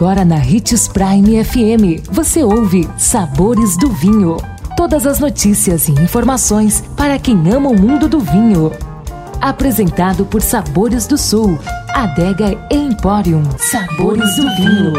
Agora na Ritz Prime FM, você ouve Sabores do Vinho. Todas as notícias e informações para quem ama o mundo do vinho. Apresentado por Sabores do Sul, Adega Emporium. Sabores do Vinho.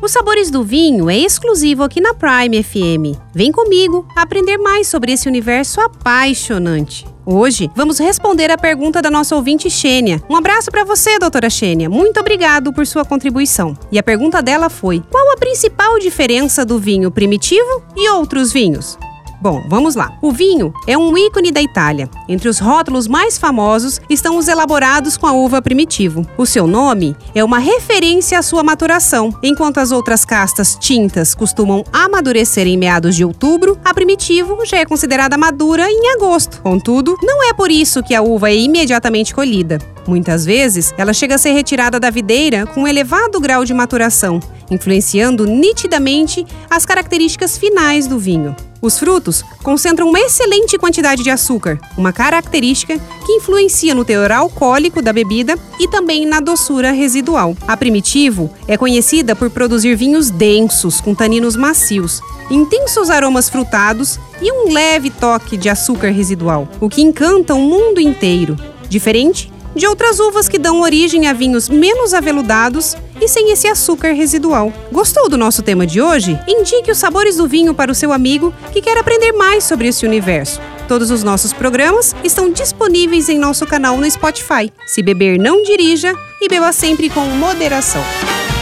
Os Sabores do Vinho é exclusivo aqui na Prime FM. Vem comigo aprender mais sobre esse universo apaixonante. Hoje vamos responder a pergunta da nossa ouvinte Xênia. Um abraço para você, doutora Xênia. Muito obrigado por sua contribuição. E a pergunta dela foi: qual a principal diferença do vinho primitivo e outros vinhos? Bom, vamos lá. O vinho é um ícone da Itália. Entre os rótulos mais famosos estão os elaborados com a uva primitivo. O seu nome é uma referência à sua maturação. Enquanto as outras castas tintas costumam amadurecer em meados de outubro, a primitivo já é considerada madura em agosto. Contudo, não é por isso que a uva é imediatamente colhida. Muitas vezes, ela chega a ser retirada da videira com um elevado grau de maturação, influenciando nitidamente as características finais do vinho. Os frutos concentram uma excelente quantidade de açúcar, uma característica que influencia no teor alcoólico da bebida e também na doçura residual. A Primitivo é conhecida por produzir vinhos densos, com taninos macios, intensos aromas frutados e um leve toque de açúcar residual, o que encanta o mundo inteiro. Diferente de outras uvas que dão origem a vinhos menos aveludados e sem esse açúcar residual. Gostou do nosso tema de hoje? Indique os sabores do vinho para o seu amigo que quer aprender mais sobre esse universo. Todos os nossos programas estão disponíveis em nosso canal no Spotify. Se beber, não dirija e beba sempre com moderação.